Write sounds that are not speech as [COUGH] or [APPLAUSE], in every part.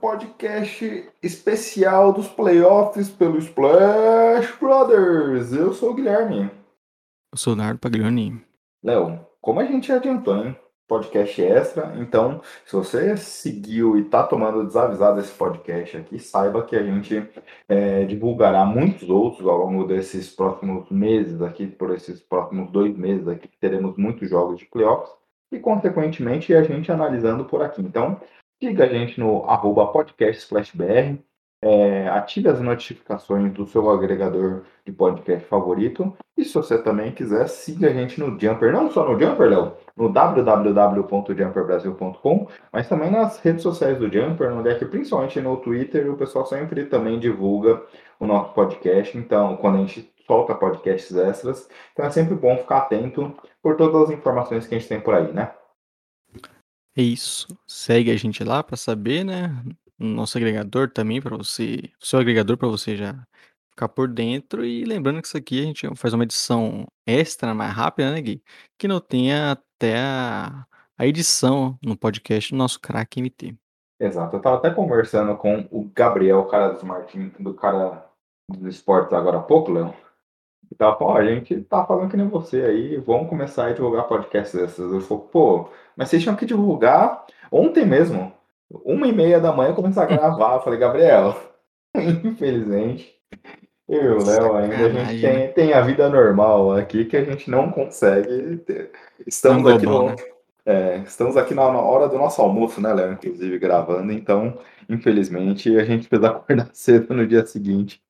Podcast especial dos playoffs pelo Splash Brothers. Eu sou o Guilherme. Eu sou o Nardo Paglioni. Léo, como a gente adiantou, hein? Podcast extra. Então, se você seguiu e tá tomando desavisado esse podcast aqui, saiba que a gente é, divulgará muitos outros ao longo desses próximos meses aqui, por esses próximos dois meses aqui, que teremos muitos jogos de playoffs e, consequentemente, a gente analisando por aqui. Então, siga a gente no arroba é, ative as notificações do seu agregador de podcast favorito. E se você também quiser, siga a gente no Jumper, não só no Jumper, Léo, no www.jumperbrasil.com, mas também nas redes sociais do Jumper, onde é que principalmente no Twitter o pessoal sempre também divulga o nosso podcast. Então, quando a gente solta podcasts extras, então é sempre bom ficar atento por todas as informações que a gente tem por aí, né? É isso. Segue a gente lá para saber, né? No nosso agregador também para você, seu agregador para você já ficar por dentro e lembrando que isso aqui a gente faz uma edição extra, mais rápida, né, Gui? Que não tenha até a, a edição no podcast do nosso crack MT. Exato. Eu tava até conversando com o Gabriel, o cara dos Martin, do cara dos esportes agora há pouco, Léo. E falando, ó, a gente tá falando que nem você aí, vamos começar a divulgar podcasts desses. Eu falei, pô, mas vocês tinham que divulgar ontem mesmo. Uma e meia da manhã começar a gravar. Eu falei, Gabriel, [LAUGHS] infelizmente, eu e o Léo ainda, a gente tem, Sacanagem. tem a vida normal aqui que a gente não consegue ter. Estamos Não aqui global, no, né? é, estamos aqui na hora do nosso almoço, né, Léo? Inclusive gravando, então, infelizmente, a gente precisa [LAUGHS] acordar cedo no dia seguinte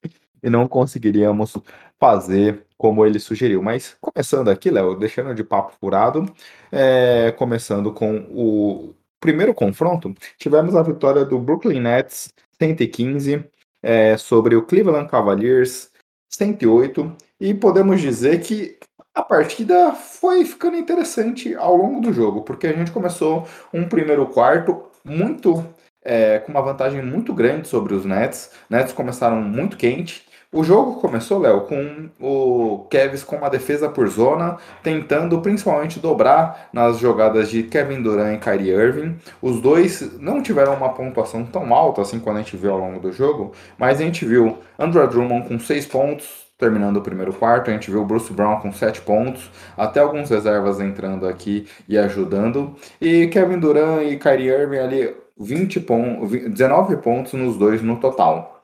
e não conseguiríamos fazer como ele sugeriu. Mas começando aqui, Léo, deixando de papo furado, é, começando com o primeiro confronto, tivemos a vitória do Brooklyn Nets 115 é, sobre o Cleveland Cavaliers 108 e podemos dizer que a partida foi ficando interessante ao longo do jogo, porque a gente começou um primeiro quarto muito é, com uma vantagem muito grande sobre os Nets. Nets começaram muito quente. O jogo começou, Léo, com o Kevs com uma defesa por zona, tentando principalmente dobrar nas jogadas de Kevin Durant e Kyrie Irving. Os dois não tiveram uma pontuação tão alta assim quando a gente viu ao longo do jogo, mas a gente viu Andrew Drummond com 6 pontos, terminando o primeiro quarto. A gente viu o Bruce Brown com 7 pontos, até alguns reservas entrando aqui e ajudando. E Kevin Durant e Kyrie Irving ali 20 pontos, 19 pontos nos dois no total.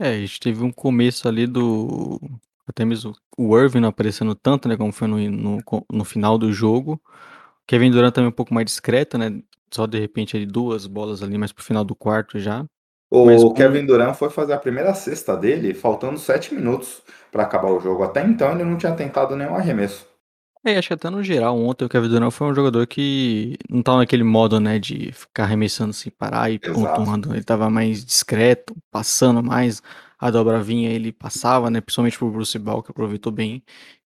É, a gente teve um começo ali do. Até mesmo o Irving não aparecendo tanto, né? Como foi no, no, no final do jogo. Kevin Durant também um pouco mais discreto, né? Só de repente ali duas bolas ali, mais pro final do quarto já. Mas O com- Kevin Durant foi fazer a primeira cesta dele faltando 7 minutos para acabar o jogo. Até então ele não tinha tentado nenhum arremesso. É, acho que até no geral, ontem o Kevin Durant foi um jogador que não tava naquele modo, né, de ficar arremessando sem parar e pontuando. Ele tava mais discreto, passando mais. A dobra vinha, ele passava, né, principalmente pro Bruce Ball, que aproveitou bem.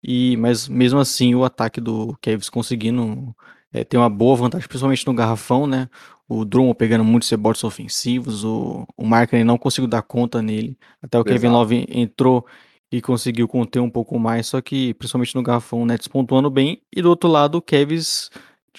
E, mas mesmo assim, o ataque do Cavs conseguindo é, ter uma boa vantagem, principalmente no garrafão, né? O Drummond pegando muitos rebotes ofensivos, o, o Markkinen não conseguiu dar conta nele. Até o Kevin Exato. Love entrou e conseguiu conter um pouco mais, só que principalmente no garrafão, o Nets pontuando bem. E do outro lado, o Cavs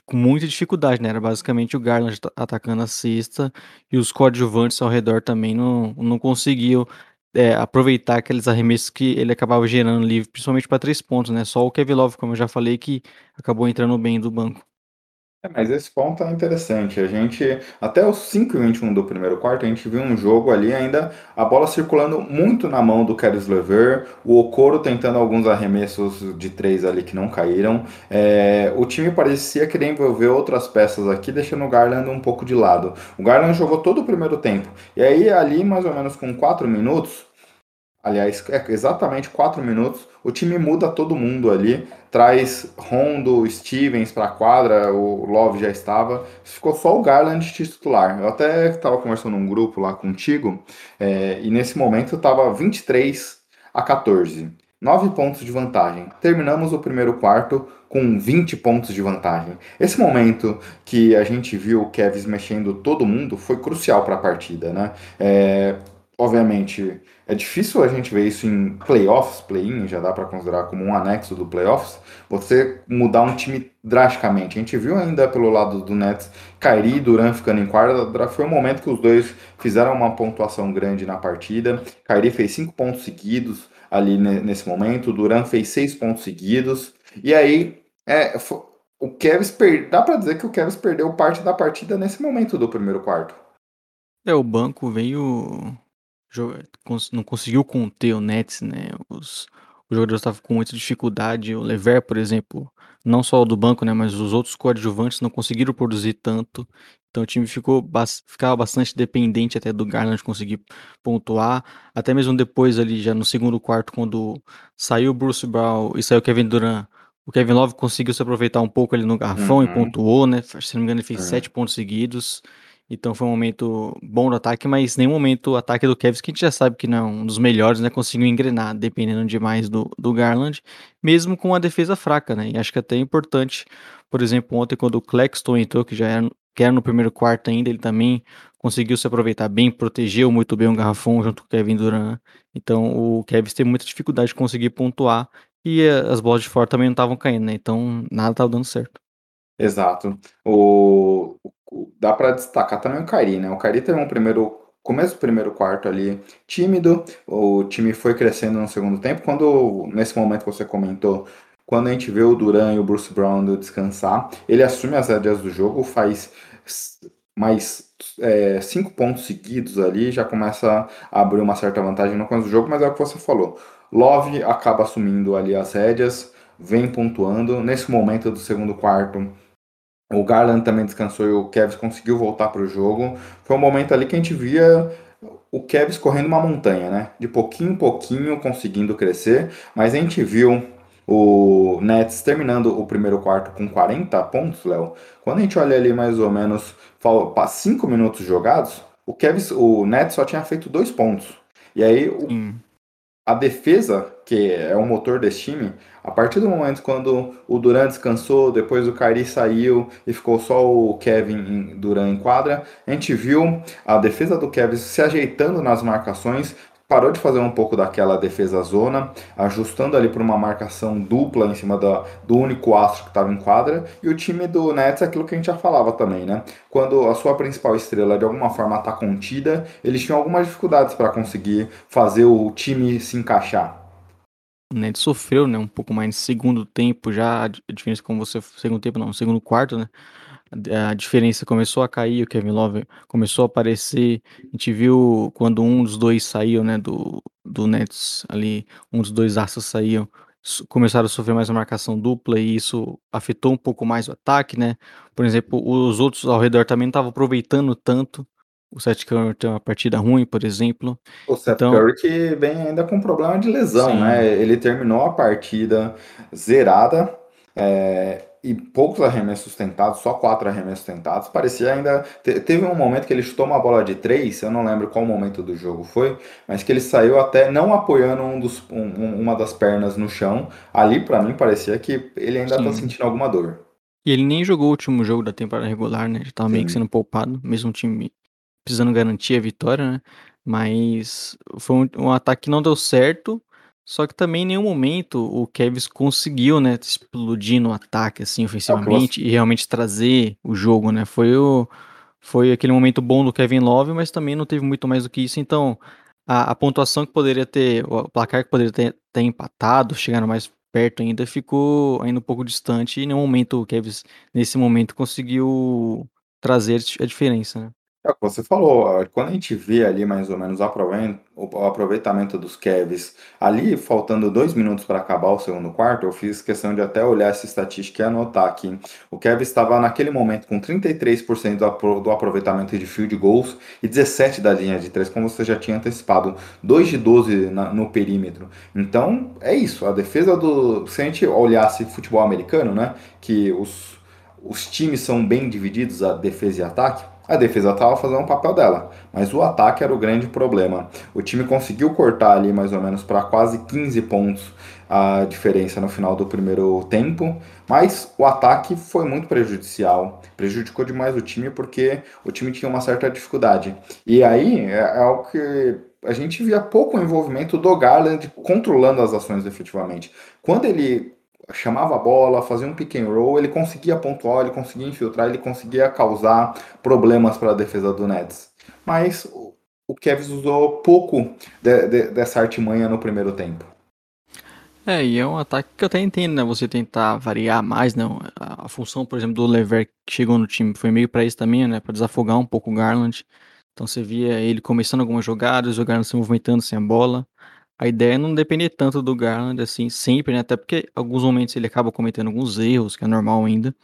com muita dificuldade, né? Era basicamente o Garland at- atacando a cesta e os coadjuvantes ao redor também não, não conseguiam é, aproveitar aqueles arremessos que ele acabava gerando livre, principalmente para três pontos, né? Só o Kevin Love, como eu já falei, que acabou entrando bem do banco. É, mas esse ponto é interessante. A gente, até os 5 e 21 do primeiro quarto, a gente viu um jogo ali ainda, a bola circulando muito na mão do Caris Lever, o Okoro tentando alguns arremessos de três ali que não caíram. É, o time parecia querer envolver outras peças aqui, deixando o Garland um pouco de lado. O Garland jogou todo o primeiro tempo. E aí, ali, mais ou menos com 4 minutos, aliás, é exatamente 4 minutos, o time muda todo mundo ali, traz Rondo, Stevens para a quadra, o Love já estava, ficou só o Garland titular. Eu até estava conversando num grupo lá contigo, é, e nesse momento estava 23 a 14. 9 pontos de vantagem. Terminamos o primeiro quarto com 20 pontos de vantagem. Esse momento que a gente viu o Kevs mexendo todo mundo foi crucial para a partida, né? É, obviamente, é difícil a gente ver isso em playoffs, play-in, já dá para considerar como um anexo do playoffs, você mudar um time drasticamente. A gente viu ainda pelo lado do Nets, Kyrie e Duran ficando em quarta, foi um momento que os dois fizeram uma pontuação grande na partida. Kyrie fez cinco pontos seguidos ali nesse momento, Duran fez seis pontos seguidos, e aí é, o Kevs per... dá para dizer que o Kevs perdeu parte da partida nesse momento do primeiro quarto. É, o banco veio não conseguiu conter o Nets, né? Os, os jogadores estavam com muita dificuldade. O Lever, por exemplo, não só o do banco, né? Mas os outros coadjuvantes não conseguiram produzir tanto. Então o time ficou ficava bastante dependente até do Garland conseguir pontuar. Até mesmo depois ali, já no segundo quarto, quando saiu o Bruce Brown e saiu o Kevin Durant, o Kevin Love conseguiu se aproveitar um pouco ali no garrafão uhum. e pontuou, né? Se não me engano, ele fez uhum. sete pontos seguidos. Então foi um momento bom no ataque, mas nenhum momento o ataque do Kevs, que a gente já sabe que não é um dos melhores, né? Conseguiu engrenar, dependendo demais do, do Garland, mesmo com a defesa fraca, né? E acho que até é importante, por exemplo, ontem quando o Claxton entrou, que já era, que era no primeiro quarto ainda, ele também conseguiu se aproveitar bem, protegeu muito bem o garrafão junto com o Kevin Durant. Então o Kevs teve muita dificuldade de conseguir pontuar e eh, as bolas de fora também não estavam caindo, né? Então nada estava dando certo. Exato. O dá para destacar também o Kairi, né? O Kairi teve um primeiro começo do primeiro quarto ali tímido, o time foi crescendo no segundo tempo. Quando nesse momento que você comentou, quando a gente vê o Duran e o Bruce Brown descansar, ele assume as rédeas do jogo, faz mais é, cinco pontos seguidos ali, já começa a abrir uma certa vantagem no começo do jogo, mas é o que você falou. Love acaba assumindo ali as rédeas, vem pontuando. Nesse momento do segundo quarto, o Garland também descansou e o Kevs conseguiu voltar para o jogo. Foi um momento ali que a gente via o Kevs correndo uma montanha, né? De pouquinho em pouquinho conseguindo crescer, mas a gente viu o Nets terminando o primeiro quarto com 40 pontos, Léo. Quando a gente olha ali mais ou menos para 5 minutos jogados, o Kevs, o Nets só tinha feito dois pontos. E aí o, a defesa, que é o motor desse time, a partir do momento quando o Durant descansou, depois o Kyrie saiu e ficou só o Kevin Durant em quadra, a gente viu a defesa do Kevin se ajeitando nas marcações, parou de fazer um pouco daquela defesa zona, ajustando ali para uma marcação dupla em cima da, do único astro que estava em quadra, e o time do Nets é aquilo que a gente já falava também, né? Quando a sua principal estrela de alguma forma está contida, eles tinham algumas dificuldades para conseguir fazer o time se encaixar. O Nets sofreu, né, um pouco mais no segundo tempo já, a diferença como você, segundo tempo não, segundo quarto, né, a diferença começou a cair, o Kevin Love começou a aparecer. A gente viu quando um dos dois saiu, né, do, do Nets ali, um dos dois astros saíam, começaram a sofrer mais uma marcação dupla e isso afetou um pouco mais o ataque, né? Por exemplo, os outros ao redor também não estavam aproveitando tanto. O Seth Curry tem uma partida ruim, por exemplo. O Seth então... Curry que vem ainda com problema de lesão, Sim. né? Ele terminou a partida zerada. É, e poucos arremessos tentados, só quatro arremessos tentados. Parecia ainda. Teve um momento que ele chutou uma bola de três, eu não lembro qual momento do jogo foi, mas que ele saiu até não apoiando um dos, um, uma das pernas no chão. Ali, para mim, parecia que ele ainda tá Sim. tá sentindo alguma dor. E ele nem jogou o último jogo da temporada regular, né? Ele tava Sim. meio que sendo poupado, mesmo time precisando garantir a vitória, né? Mas foi um, um ataque que não deu certo. Só que também em nenhum momento o Kevs conseguiu, né, explodir no ataque, assim, ofensivamente, e realmente trazer o jogo, né? Foi, o, foi aquele momento bom do Kevin Love, mas também não teve muito mais do que isso. Então, a, a pontuação que poderia ter, o placar que poderia ter, ter empatado, chegando mais perto ainda, ficou ainda um pouco distante, e em nenhum momento o Kevs, nesse momento, conseguiu trazer a diferença, né? É o que você falou, quando a gente vê ali mais ou menos o o aproveitamento dos Cavs, ali faltando 2 minutos para acabar o segundo quarto, eu fiz questão de até olhar essa estatística e anotar aqui. O Cavs estava naquele momento com 33% do, do aproveitamento de field goals e 17 da linha de 3, como você já tinha antecipado, 2 de 12 na, no perímetro. Então, é isso, a defesa do... Se a gente olhasse futebol americano, né, que os, os times são bem divididos, a defesa e ataque, a defesa estava fazendo o papel dela, mas o ataque era o grande problema. O time conseguiu cortar ali mais ou menos para quase 15 pontos a diferença no final do primeiro tempo, mas o ataque foi muito prejudicial, prejudicou demais o time porque o time tinha uma certa dificuldade. E aí é, é algo que a gente via pouco envolvimento do Garland controlando as ações efetivamente. Quando ele chamava a bola, fazia um pick and roll, ele conseguia pontuar, ele conseguia infiltrar, ele conseguia causar problemas para a defesa do Nets. Mas o Kevs usou pouco de, de, dessa artimanha no primeiro tempo. É, e é um ataque que eu até entendo, né? Você tentar variar mais, né? A, a função, por exemplo, do Lever que chegou no time foi meio para isso também, né? Para desafogar um pouco o Garland. Então você via ele começando algumas jogadas, o Garland se movimentando sem a bola. A ideia é não depender tanto do Garland, assim, sempre, né? Até porque alguns momentos ele acaba cometendo alguns erros, que é normal ainda.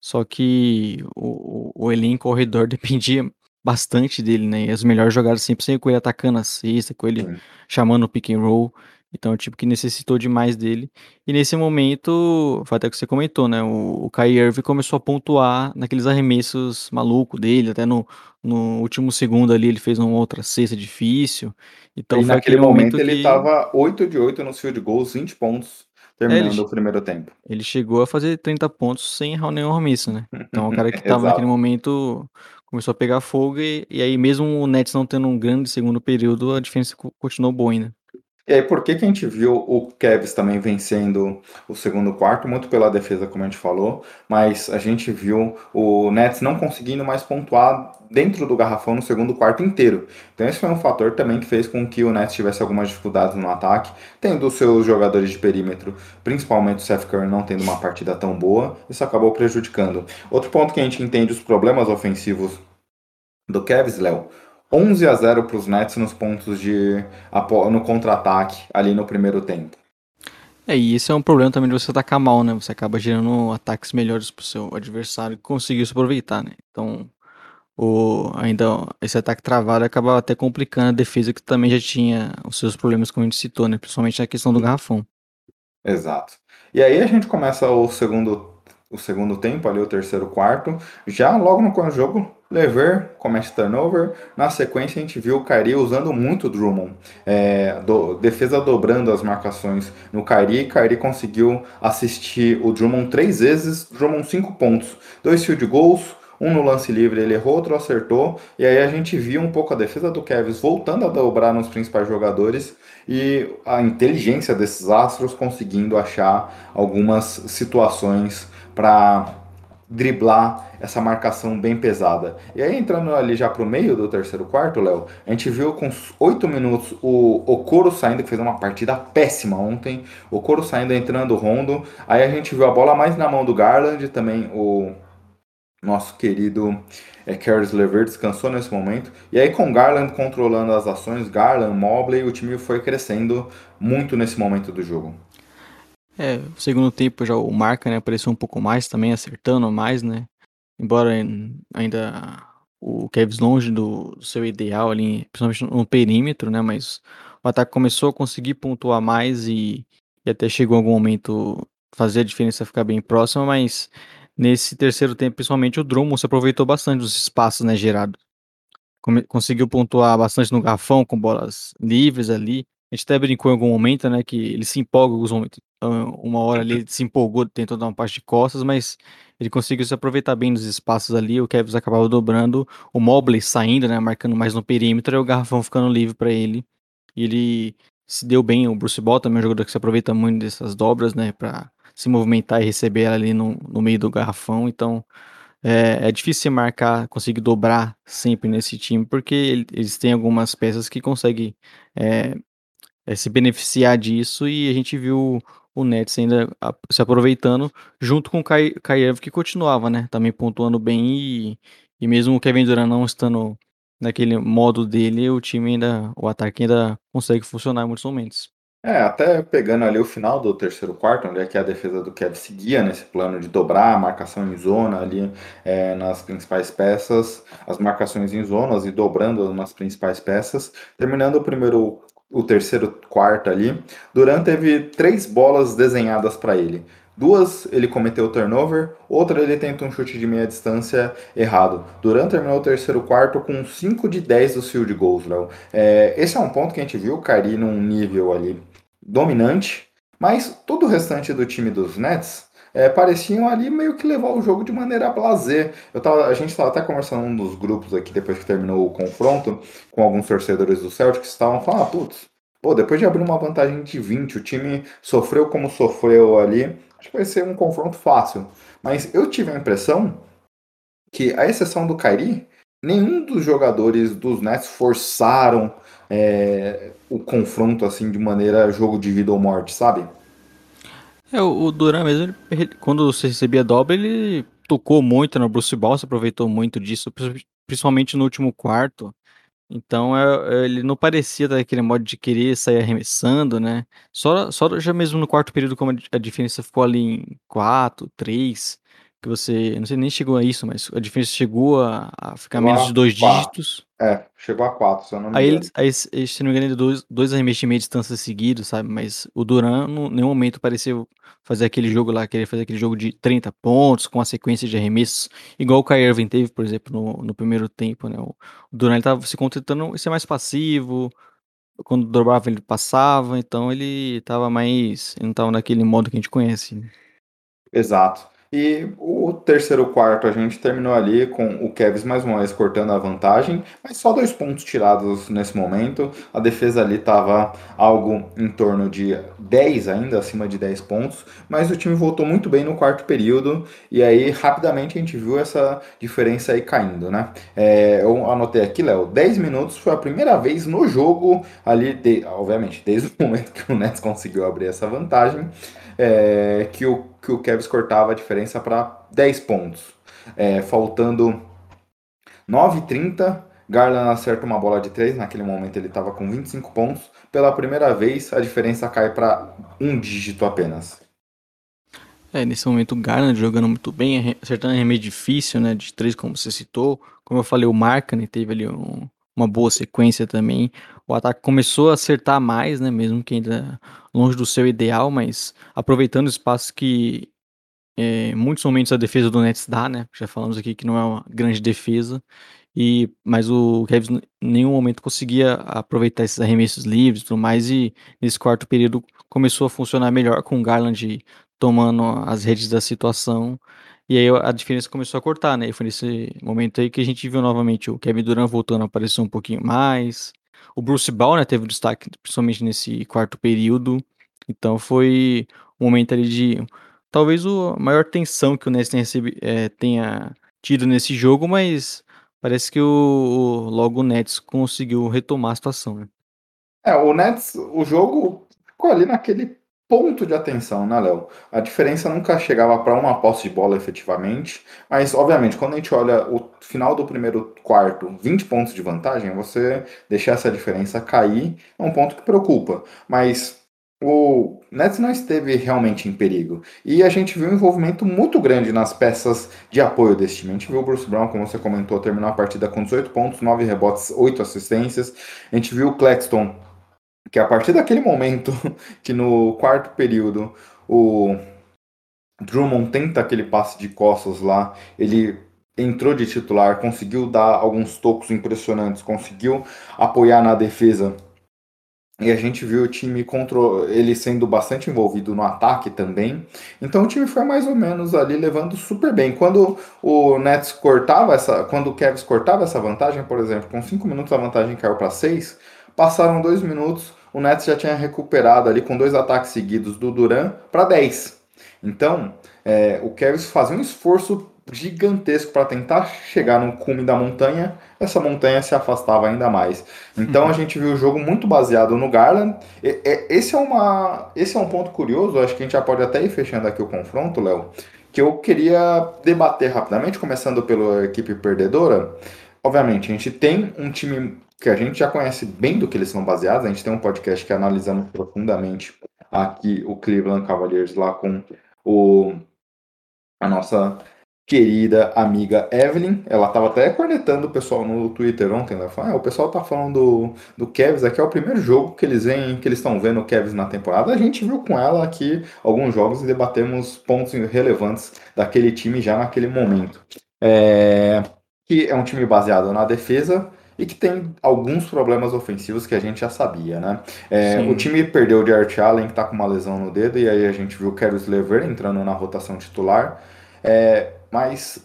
Só que o, o, o elenco ao redor [LAUGHS] dependia bastante dele, né? E as melhores jogadas sempre sempre com ele atacando a cesta, com ele Sim. chamando o pick and roll. Então, é tipo que necessitou demais dele. E nesse momento, foi até que você comentou, né? O, o Kai Irving começou a pontuar naqueles arremessos malucos dele, até no, no último segundo ali ele fez uma outra cesta difícil. Então e naquele momento, momento ele estava 8 de 8 nos field goals, 20 pontos, terminando é, ele, o primeiro tempo. Ele chegou a fazer 30 pontos sem errar nenhum arremesso, né? [LAUGHS] Então o cara que estava naquele momento começou a pegar fogo e, e aí mesmo o Nets não tendo um grande segundo período, a diferença continuou boa ainda. E aí, por que, que a gente viu o Cavs também vencendo o segundo quarto? Muito pela defesa, como a gente falou, mas a gente viu o Nets não conseguindo mais pontuar dentro do garrafão no segundo quarto inteiro. Então, esse foi um fator também que fez com que o Nets tivesse algumas dificuldades no ataque, tendo seus jogadores de perímetro, principalmente o Seth Curry não tendo uma partida tão boa, isso acabou prejudicando. Outro ponto que a gente entende os problemas ofensivos do Cavs, Léo, 11 a 0 para os Nets nos pontos de no contra-ataque ali no primeiro tempo. É, e esse é um problema também de você atacar mal, né? Você acaba gerando ataques melhores para o seu adversário que conseguiu se aproveitar, né? Então, o, ainda esse ataque travado acaba até complicando a defesa que também já tinha os seus problemas, como a gente citou, né? Principalmente na questão do garrafão. Exato. E aí a gente começa o segundo o segundo tempo, ali o terceiro quarto. Já logo no jogo, Lever comete turnover. Na sequência, a gente viu o Kyrie usando muito o Drummond. É, do, defesa dobrando as marcações no Kyrie. Kyrie conseguiu assistir o Drummond três vezes. Drummond cinco pontos. Dois field goals. Um no lance livre ele errou, outro acertou. E aí a gente viu um pouco a defesa do Kevs voltando a dobrar nos principais jogadores e a inteligência desses astros conseguindo achar algumas situações para driblar essa marcação bem pesada. E aí, entrando ali já pro meio do terceiro quarto, Léo, a gente viu com oito minutos o Okoro saindo, que fez uma partida péssima ontem, o Okoro saindo, entrando rondo, aí a gente viu a bola mais na mão do Garland, também o nosso querido é, Caris Lever descansou nesse momento, e aí com Garland controlando as ações, Garland, Mobley, o time foi crescendo muito nesse momento do jogo. É, no segundo tempo já o Marca, né, apareceu um pouco mais também, acertando mais, né? Embora ainda o Kevs longe do, seu ideal ali, principalmente no perímetro, né? Mas o ataque começou a conseguir pontuar mais e, e até chegou algum momento fazer a diferença ficar bem próxima, mas nesse terceiro tempo, principalmente o Drummond se aproveitou bastante dos espaços, né, gerados. Conseguiu pontuar bastante no garfão com bolas livres ali. A gente até brincou em algum momento, né, que ele se empolga em alguns momentos. Uma hora ali ele se empolgou, tentou dar uma parte de costas, mas ele conseguiu se aproveitar bem dos espaços ali. O Kevs acabava dobrando, o Mobley saindo, né, marcando mais no perímetro, e o garrafão ficando livre para ele. E ele se deu bem. O Bruce Ball também é um jogador que se aproveita muito dessas dobras, né, para se movimentar e receber ela ali no, no meio do garrafão. Então é, é difícil marcar, conseguir dobrar sempre nesse time, porque eles têm algumas peças que conseguem é, é, se beneficiar disso e a gente viu o Nets ainda se aproveitando junto com o Kai, Kai que continuava, né? Também pontuando bem e, e mesmo o Kevin Durant não estando naquele modo dele, o time ainda, o ataque ainda consegue funcionar em muitos momentos. É, até pegando ali o final do terceiro quarto, onde é que a defesa do Kevin seguia nesse plano de dobrar a marcação em zona ali é, nas principais peças, as marcações em zonas e dobrando nas principais peças, terminando o primeiro, o terceiro quarto ali, Durant teve três bolas desenhadas para ele. Duas ele cometeu turnover, outra ele tenta um chute de meia distância errado. Durant terminou o terceiro quarto com 5 de 10 dos field goals, Léo. É, esse é um ponto que a gente viu o Kari num nível ali dominante, mas todo o restante do time dos Nets é, pareciam ali meio que levar o jogo de maneira blazer. Eu tava, a gente estava até conversando um dos grupos aqui depois que terminou o confronto com alguns torcedores do Celtics estavam falando, ah, putz, pô, depois de abrir uma vantagem de 20, o time sofreu como sofreu ali, acho que vai ser um confronto fácil. Mas eu tive a impressão que, a exceção do Kyrie, nenhum dos jogadores dos Nets forçaram é, o confronto assim de maneira jogo de vida ou morte, sabe? É, o, Duran mesmo, quando você recebia dobra, ele tocou muito no Bruce Ball, se aproveitou muito disso, principalmente no último quarto. Então é, ele não parecia daquele modo de querer sair arremessando, né? Só, só já mesmo no quarto período, como a diferença ficou ali em 4, 3, que você. Não sei nem chegou a isso, mas a diferença chegou a, a ficar chegou menos de dois dígitos. É, chegou a quatro, se eu não me aí engano. Aí, se não me engano, dois, dois arremessos de meia distância seguidos, sabe? Mas o Duran, em nenhum momento, pareceu fazer aquele jogo lá, querer fazer aquele jogo de 30 pontos, com a sequência de arremessos, igual o Kyrie Irving teve, por exemplo, no, no primeiro tempo, né? O, Duran, ele tava se contentando ser mais passivo, quando dobrava ele passava, então ele tava mais, ele não tava naquele modo que a gente conhece. Né? Exato. E o terceiro quarto a gente terminou ali com o Kevs mais uma vez cortando a vantagem, mas só dois pontos tirados nesse momento. A defesa ali estava algo em torno de 10 ainda, acima de 10 pontos, mas o time voltou muito bem no quarto período e aí rapidamente a gente viu essa diferença aí caindo, né? É, eu anotei aqui, Léo, 10 minutos foi a primeira vez no jogo ali, de, obviamente, desde o momento que o Nets conseguiu abrir essa vantagem, é, que o que o Kevs cortava a diferença para 10 pontos. É, faltando 9,30, Garland acerta uma bola de 3, naquele momento ele estava com 25 pontos. Pela primeira vez, a diferença cai para um dígito apenas. É, nesse momento o Garland jogando muito bem, acertando remédio difícil, né, de 3 como você citou. Como eu falei, o Markkanen teve ali um, uma boa sequência também. O ataque começou a acertar mais, né, mesmo que ainda longe do seu ideal, mas aproveitando o espaço que é, muitos momentos a defesa do Nets dá, né? Já falamos aqui que não é uma grande defesa, e mas o Kevin em nenhum momento conseguia aproveitar esses arremessos livres e tudo mais, e nesse quarto período começou a funcionar melhor com o Garland tomando as redes da situação, e aí a diferença começou a cortar, né? E foi nesse momento aí que a gente viu novamente o Kevin Durant voltando a aparecer um pouquinho mais, o Bruce Brown, né, teve destaque principalmente nesse quarto período. Então foi um momento ali de talvez a maior tensão que o Nets tenha, recebi, é, tenha tido nesse jogo, mas parece que o, o, logo o Nets conseguiu retomar a situação. Né? É, o Nets, o jogo ficou ali naquele ponto de atenção, né, Léo? A diferença nunca chegava para uma posse de bola efetivamente, mas obviamente quando a gente olha o final do primeiro quarto, 20 pontos de vantagem, você deixar essa diferença cair é um ponto que preocupa, mas o Nets não esteve realmente em perigo. E a gente viu um envolvimento muito grande nas peças de apoio desse time. A gente viu o Bruce Brown, como você comentou, terminar a partida com 18 pontos, 9 rebotes, 8 assistências. A gente viu o Claxton que a partir daquele momento [LAUGHS] que no quarto período o Drummond tenta aquele passe de costas lá, ele entrou de titular, conseguiu dar alguns tocos impressionantes, conseguiu apoiar na defesa. E a gente viu o time contra ele sendo bastante envolvido no ataque também. Então o time foi mais ou menos ali levando super bem. Quando o Nets cortava essa, quando o Cavs cortava essa vantagem, por exemplo, com 5 minutos a vantagem caiu para 6, Passaram dois minutos, o Nets já tinha recuperado ali com dois ataques seguidos do Duran para 10. Então, é, o Kevs fazia um esforço gigantesco para tentar chegar no cume da montanha, essa montanha se afastava ainda mais. Então uhum. a gente viu o jogo muito baseado no Garland. E, e, esse, é uma, esse é um ponto curioso, acho que a gente já pode até ir fechando aqui o confronto, Léo, que eu queria debater rapidamente, começando pela equipe perdedora. obviamente, a gente tem um time que a gente já conhece bem do que eles são baseados. A gente tem um podcast que analisamos profundamente aqui o Cleveland Cavaliers lá com o, a nossa querida amiga Evelyn. Ela estava até cornetando o pessoal no Twitter ontem. Ela falou: ah, o pessoal tá falando do, do Kevs aqui, é o primeiro jogo que eles vêm, que eles estão vendo o Kevs na temporada. A gente viu com ela aqui alguns jogos e debatemos pontos relevantes daquele time já naquele momento. É, que é um time baseado na defesa e que tem alguns problemas ofensivos que a gente já sabia, né? É, o time perdeu o Jared Allen, que tá com uma lesão no dedo, e aí a gente viu o Caris Lever entrando na rotação titular. É, mas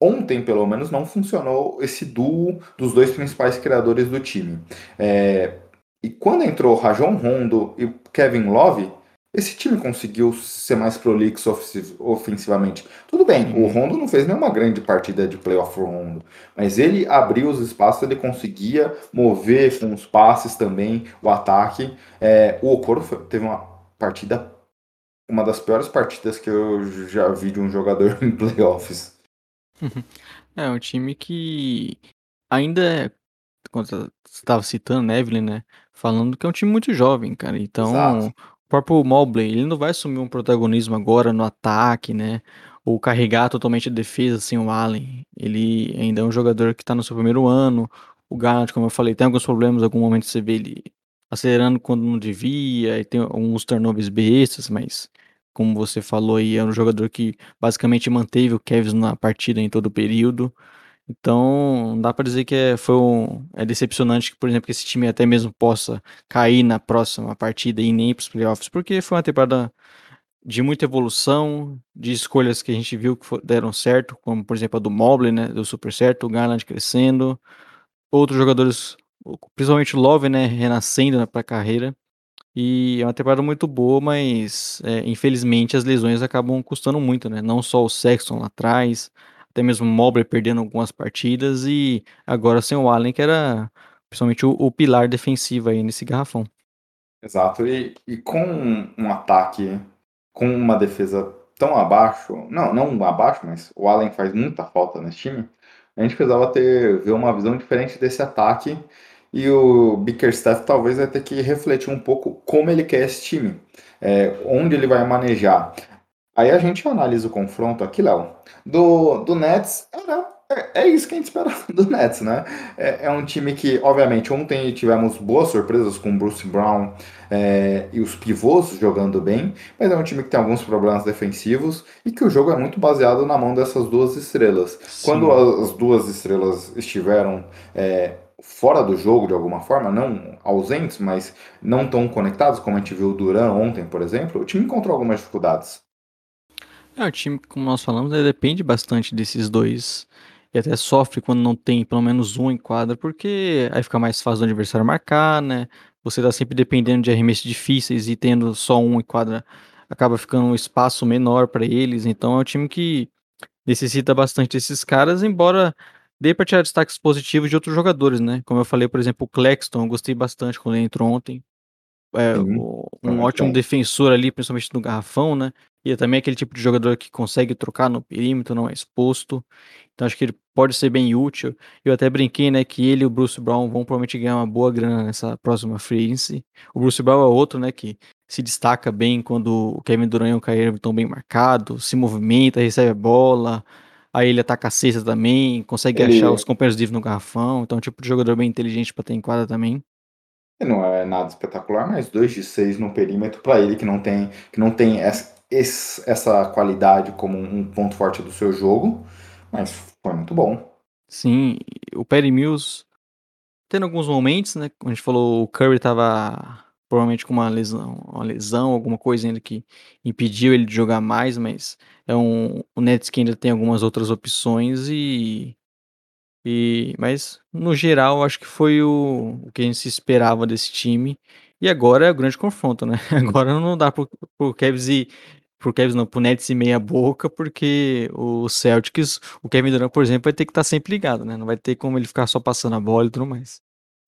ontem, pelo menos, não funcionou esse duo dos dois principais criadores do time. É, e quando entrou Rajon Rondo e Kevin Love, esse time conseguiu ser mais prolixo ofensivamente. Tudo bem, o Rondo não fez nenhuma grande partida de playoff Rondo, mas ele abriu os espaços, ele conseguia mover com os passes também o ataque. É, o Okoro teve uma partida uma das piores partidas que eu já vi de um jogador [LAUGHS] em playoffs. [LAUGHS] É, um time que ainda é, quando você estava citando né, Evelyn, né, falando que é um time muito jovem, cara. Então, Exato. O próprio Mobley, ele não vai assumir um protagonismo agora no ataque, né, ou carregar totalmente a defesa sem o Allen. Ele ainda é um jogador que está no seu primeiro ano. O Garland, como eu falei, tem alguns problemas, em algum momento você vê ele acelerando quando não devia, e tem alguns turnovers bestas, mas como você falou aí, é um jogador que basicamente manteve o Kevs na partida em todo o período. Então, dá para dizer que é, foi um, é decepcionante que, por exemplo, que esse time até mesmo possa cair na próxima partida e nem para os playoffs, porque foi uma temporada de muita evolução, de escolhas que a gente viu que deram certo, como por exemplo a do Mobley, né, deu super certo, o Garland crescendo, outros jogadores, principalmente o Love, né, renascendo para a carreira. E é uma temporada muito boa, mas é, infelizmente as lesões acabam custando muito, né? Não só o Sexton lá atrás, até mesmo o Mobley perdendo algumas partidas e agora sem o Allen, que era principalmente o, o pilar defensivo aí nesse garrafão. Exato, e, e com um ataque, com uma defesa tão abaixo, não, não abaixo, mas o Allen faz muita falta nesse time, a gente precisava ter ver uma visão diferente desse ataque e o Bickerstaff talvez vai ter que refletir um pouco como ele quer esse time, é, onde ele vai manejar. Aí a gente analisa o confronto aqui, Léo. Do, do Nets, era, é, é, isso que a gente espera [LAUGHS] do Nets, né? É, é, um time que, obviamente, ontem tivemos boas surpresas com o Bruce Brown é, e os pivôs jogando bem, mas é um time que tem alguns problemas defensivos e que o jogo é muito baseado na mão dessas duas estrelas. Sim. Quando as duas estrelas estiveram é, fora do jogo de alguma forma, não ausentes, mas não tão conectados, como a gente viu o Duran ontem, por exemplo, o time encontrou algumas dificuldades. É, o time, como nós falamos, depende bastante desses dois. E até sofre quando não tem pelo menos um em quadra, porque aí fica mais fácil do adversário marcar, né? Você tá sempre dependendo de arremessos difíceis e tendo só um em quadra, acaba ficando um espaço menor para eles. Então é um time que necessita bastante desses caras, embora Dei para tirar destaques positivos de outros jogadores, né? Como eu falei, por exemplo, o Claxton, eu gostei bastante quando ele entrou ontem. É, uhum. um ótimo defensor ali, principalmente no garrafão, né? E é também aquele tipo de jogador que consegue trocar no perímetro, não é exposto. Então acho que ele pode ser bem útil. Eu até brinquei, né, que ele e o Bruce Brown vão provavelmente ganhar uma boa grana nessa próxima free agency. O Bruce Brown é outro, né, que se destaca bem quando o Kevin Durant e o Kyrie estão bem marcados, se movimenta, recebe a bola, Aí ele ataca a cesta também, consegue ele... achar os companheiros livres no garrafão. Então, é um tipo de jogador bem inteligente para ter em quadra também. Não é nada espetacular, mas 2 de 6 no perímetro para ele que não tem, que não tem essa, essa qualidade como um ponto forte do seu jogo, mas foi muito bom. Sim, o Perry Mills tendo alguns momentos, né? Como a gente falou, o Curry tava provavelmente com uma lesão, uma lesão, alguma coisa ainda que impediu ele de jogar mais, mas é um o Nets que ainda tem algumas outras opções e e mas no geral acho que foi o, o que a gente se esperava desse time. E agora é o grande confronto, né? [LAUGHS] Agora não dá pro, pro Cavs e pro Cavs não, pro Nets e meia boca, porque o Celtics, o Kevin Durant, por exemplo, vai ter que estar tá sempre ligado, né? Não vai ter como ele ficar só passando a bola e tudo mais.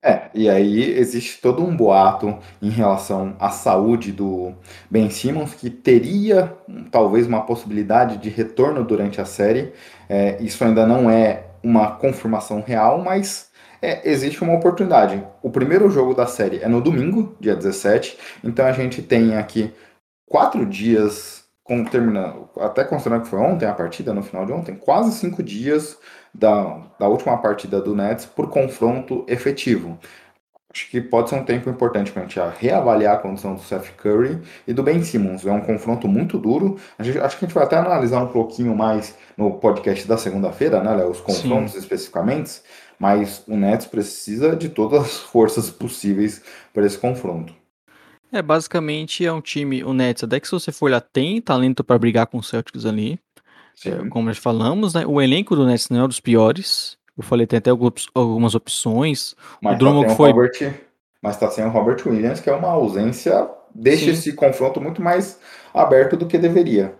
É, e aí existe todo um boato em relação à saúde do Ben Simmons, que teria talvez uma possibilidade de retorno durante a série. É, isso ainda não é uma confirmação real, mas é, existe uma oportunidade. O primeiro jogo da série é no domingo, dia 17, então a gente tem aqui quatro dias, com, terminando, até considerando que foi ontem a partida, no final de ontem, quase cinco dias da, da última partida do Nets por confronto efetivo. Acho que pode ser um tempo importante para a gente reavaliar a condição do Seth Curry e do Ben Simmons. É um confronto muito duro. A gente, acho que a gente vai até analisar um pouquinho mais no podcast da segunda-feira, né, Léo? Os confrontos Sim. especificamente. Mas o Nets precisa de todas as forças possíveis para esse confronto. É, basicamente é um time, o Nets, até que se você for olhar, tem talento para brigar com o Celtics ali. É, como nós falamos, né? O elenco do Nets não é um dos piores. Eu falei, tem até algumas opções. Mas o Drummond tá foi. Robert, mas tá sem o Robert Williams, que é uma ausência. Deixa Sim. esse confronto muito mais aberto do que deveria.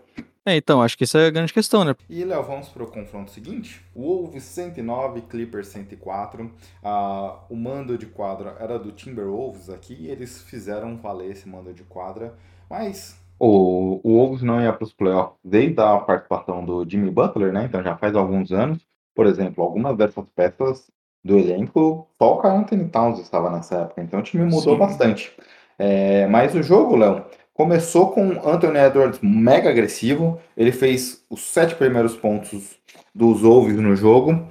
É, então, acho que essa é a grande questão, né? E, Léo, vamos para o confronto seguinte. Wolves 109, Clippers 104. Ah, o mando de quadra era do Timberwolves aqui e eles fizeram valer esse mando de quadra. Mas o, o Wolves não ia para os playoffs desde a participação do Jimmy Butler, né? Então já faz alguns anos. Por exemplo, algumas dessas peças do elenco, só o Carl Anthony Towns estava nessa época, então o time mudou Sim. bastante. É, mas o jogo, Léo, começou com Anthony Edwards mega agressivo, ele fez os sete primeiros pontos dos Wolves no jogo,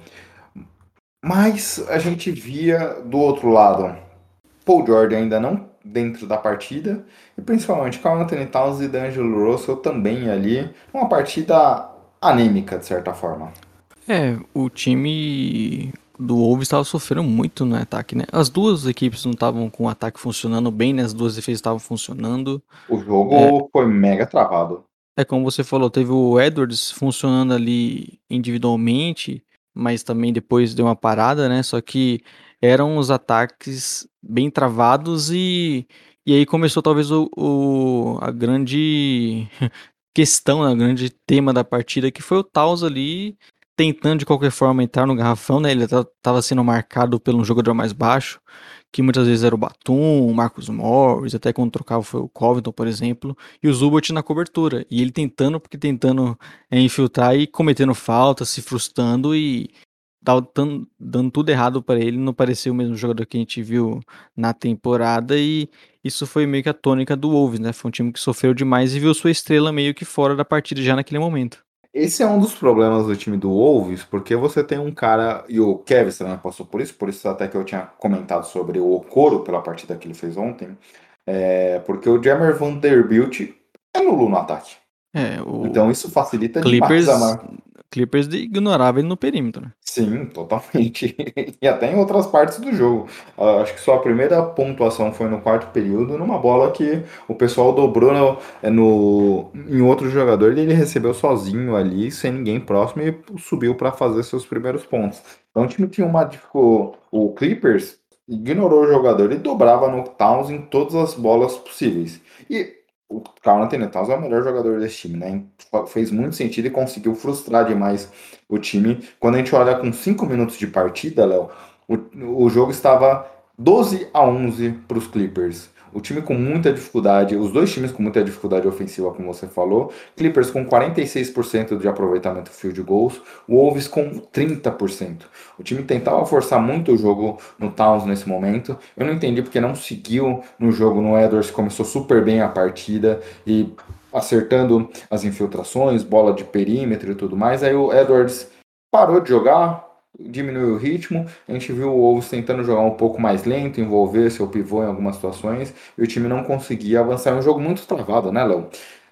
mas a gente via do outro lado, Paul George ainda não dentro da partida, e principalmente Carl Anthony Towns e D'Angelo Russell também ali, uma partida anêmica de certa forma. É, o time do Wolves estava sofrendo muito no ataque, né? As duas equipes não estavam com o ataque funcionando bem, né? As duas defesas estavam funcionando. O jogo é, foi mega travado. É como você falou, teve o Edwards funcionando ali individualmente, mas também depois deu uma parada, né? Só que eram os ataques bem travados e, e aí começou talvez o, o a grande [LAUGHS] questão, né? o grande tema da partida, que foi o Taus ali tentando de qualquer forma entrar no garrafão, né? Ele estava sendo marcado pelo um jogador mais baixo, que muitas vezes era o Batum, o Marcos Morris, até quando trocava foi o Covington, por exemplo, e o Zubat na cobertura. E ele tentando, porque tentando é, infiltrar e cometendo falta, se frustrando e dando, dando tudo errado para ele. Não parecia o mesmo jogador que a gente viu na temporada e isso foi meio que a tônica do Wolves, né? Foi um time que sofreu demais e viu sua estrela meio que fora da partida já naquele momento. Esse é um dos problemas do time do Wolves, porque você tem um cara, e o Kevin também passou por isso, por isso até que eu tinha comentado sobre o Okoro pela partida que ele fez ontem, é, porque o Jammer Vanderbilt é nulo no ataque. É, o então isso facilita Clippers, demais a Clippers ignorava ele no perímetro. Né? Sim, totalmente. [LAUGHS] e até em outras partes do jogo. Uh, acho que sua primeira pontuação foi no quarto período, numa bola que o pessoal dobrou no, é, no em outro jogador e ele recebeu sozinho ali, sem ninguém próximo, e subiu para fazer seus primeiros pontos. Então o time tinha uma dificuldade. O Clippers ignorou o jogador e dobrava no Towns em todas as bolas possíveis. E o Carl Anthony Towns é o melhor jogador desse time, né? Fez muito sentido e conseguiu frustrar demais o time. Quando a gente olha com 5 minutos de partida, Léo, o, o jogo estava 12 a 11 para os Clippers. O time com muita dificuldade, os dois times com muita dificuldade ofensiva, como você falou. Clippers com 46% de aproveitamento field goals, Wolves com 30%. O time tentava forçar muito o jogo no Towns nesse momento. Eu não entendi porque não seguiu no jogo no Edwards, começou super bem a partida e acertando as infiltrações, bola de perímetro e tudo mais. Aí o Edwards parou de jogar, diminuiu o ritmo. A gente viu o Wolves tentando jogar um pouco mais lento, envolver seu pivô em algumas situações, e o time não conseguia avançar. É um jogo muito travado, né, Léo?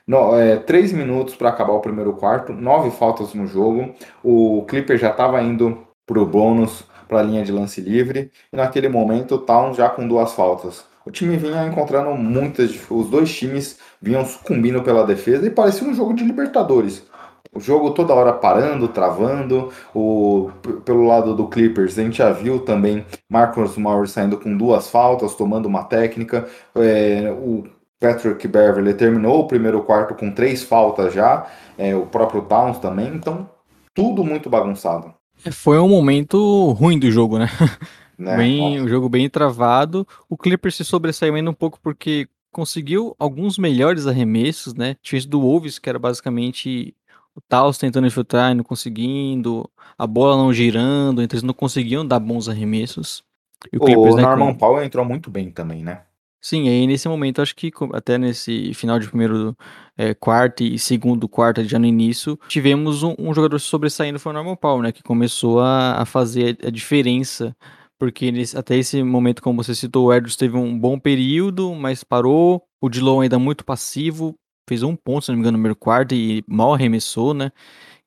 No, é, três minutos para acabar o primeiro quarto, nove faltas no jogo. O Clipper já estava indo para o bônus, para a linha de lance livre, e naquele momento o Towns já com duas faltas. O time vinha encontrando muitas. Os dois times vinham sucumbindo pela defesa e parecia um jogo de Libertadores. O jogo toda hora parando, travando. O, pelo lado do Clippers, a gente já viu também Marcus Morris saindo com duas faltas, tomando uma técnica. É, o Patrick Beverly terminou o primeiro quarto com três faltas já. É, o próprio Towns também. Então, tudo muito bagunçado. É, foi um momento ruim do jogo, né? [LAUGHS] né? Bem, o jogo bem travado. O Clippers se sobressaiu ainda um pouco porque conseguiu alguns melhores arremessos, né? Tinha do Wolves, que era basicamente o Taos tentando infiltrar e não conseguindo, a bola não girando, então eles não conseguiam dar bons arremessos. E o, o Clippers, né, Norman com... Powell entrou muito bem também, né? Sim, aí nesse momento, acho que até nesse final de primeiro é, quarto e segundo quarto, já no início, tivemos um, um jogador sobressaindo, foi o Norman Powell, né? Que começou a, a fazer a diferença porque nesse, até esse momento, como você citou, o Edwards teve um bom período, mas parou. O Dilon ainda muito passivo, fez um ponto, se não me engano, no primeiro quarto e mal arremessou, né?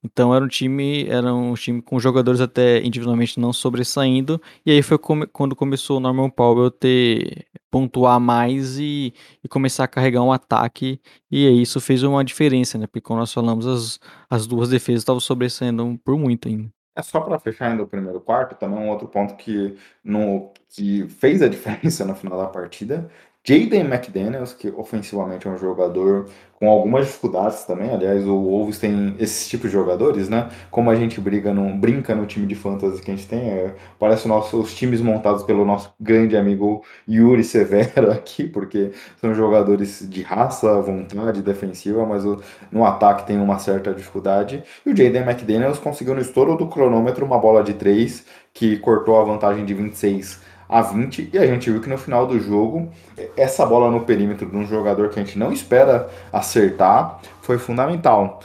Então era um time, era um time com jogadores até individualmente não sobressaindo. E aí foi come, quando começou o Norman Powell ter pontuar mais e, e, começar a carregar um ataque. E aí isso fez uma diferença, né? Porque como nós falamos, as, as duas defesas estavam sobressaindo por muito ainda. É só para fechar ainda o primeiro quarto, também um outro ponto que, no, que fez a [LAUGHS] diferença no final da partida. Jaden McDaniels, que ofensivamente é um jogador com algumas dificuldades também. Aliás, o Wolves tem esses tipos de jogadores, né? Como a gente briga no, brinca no time de fantasy que a gente tem, é, parece nossos times montados pelo nosso grande amigo Yuri Severo [LAUGHS] aqui, porque são jogadores de raça, vontade defensiva, mas o, no ataque tem uma certa dificuldade. E o Jaden McDaniels conseguiu no estouro do cronômetro uma bola de 3 que cortou a vantagem de 26 a 20 e a gente viu que no final do jogo essa bola no perímetro de um jogador que a gente não espera acertar foi fundamental.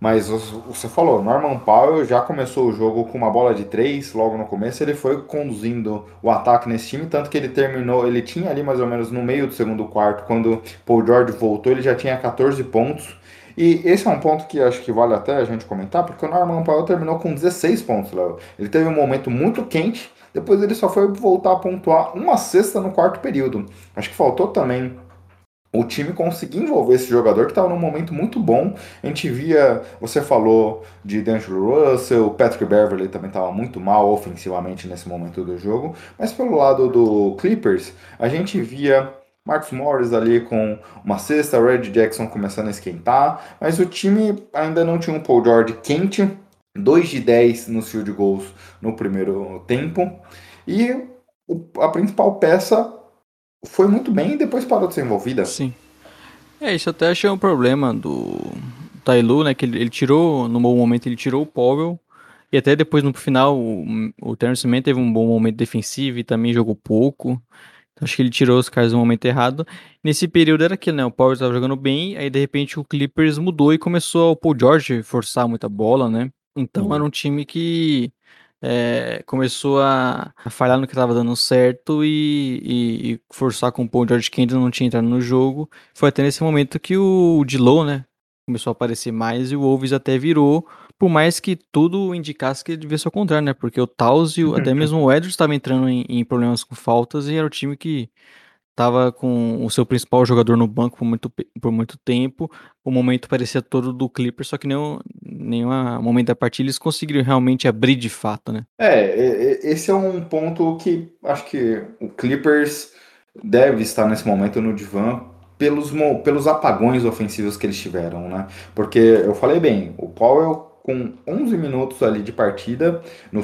Mas você falou, Norman Powell já começou o jogo com uma bola de 3 logo no começo, ele foi conduzindo o ataque nesse time, tanto que ele terminou, ele tinha ali mais ou menos no meio do segundo quarto, quando Paul George voltou, ele já tinha 14 pontos. E esse é um ponto que acho que vale até a gente comentar, porque o Norman Powell terminou com 16 pontos, Léo. Ele teve um momento muito quente, depois ele só foi voltar a pontuar uma cesta no quarto período. Acho que faltou também o time conseguir envolver esse jogador que estava num momento muito bom. A gente via, você falou de D'Angelo Russell, Patrick Beverly também estava muito mal ofensivamente nesse momento do jogo, mas pelo lado do Clippers, a gente via Marcus Morris ali com uma cesta, Red Jackson começando a esquentar, mas o time ainda não tinha um Paul George quente, 2 de 10 nos field goals no primeiro tempo. E a principal peça foi muito bem e depois parou de ser envolvida. Sim. É, isso até achei um problema do Tailu, né? Que ele, ele, tirou, no bom momento, ele tirou o Powell. E até depois, no final, o, o Terence Mann teve um bom momento defensivo e também jogou pouco. Então, acho que ele tirou os caras no momento errado. Nesse período era aquilo, né? O Powell estava jogando bem, aí de repente o Clippers mudou e começou o Paul George forçar muita bola, né? Então era um time que é, começou a, a, falhar no que estava dando certo e, e, e, forçar com o Paul George que ainda não tinha entrado no jogo. Foi até nesse momento que o Dilow, né, começou a aparecer mais e o Wolves até virou, por mais que tudo indicasse que devia ser o contrário, né, porque o Taus e o, até [LAUGHS] mesmo o Edwards estavam entrando em, em problemas com faltas e era o time que estava com o seu principal jogador no banco por muito, por muito tempo. O momento parecia todo do Clippers, só que nenhum, nenhum momento da partida eles conseguiram realmente abrir de fato, né? É, esse é um ponto que acho que o Clippers deve estar nesse momento no divã pelos, pelos apagões ofensivos que eles tiveram, né? Porque eu falei bem, o Powell com 11 minutos ali de partida, no,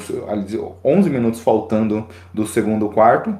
11 minutos faltando do segundo quarto,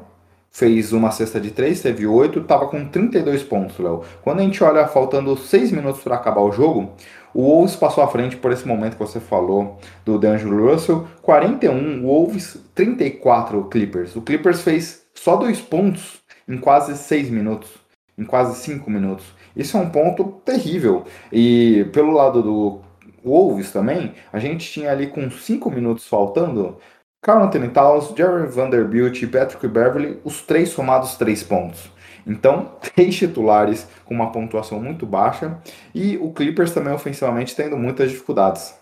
fez uma cesta de 3, teve 8, estava com 32 pontos, Léo. Quando a gente olha faltando 6 minutos para acabar o jogo, o Wolves passou à frente por esse momento que você falou do D'Angelo Russell, 41 Wolves, 34 Clippers. O Clippers fez só dois pontos em quase 6 minutos, em quase 5 minutos. Isso é um ponto terrível. E pelo lado do Wolves também, a gente tinha ali com 5 minutos faltando, Carl Anthony Towns, Jerry Vanderbilt e Patrick Beverly, os três somados três pontos. Então, [LAUGHS] três titulares com uma pontuação muito baixa e o Clippers também ofensivamente tendo muitas dificuldades.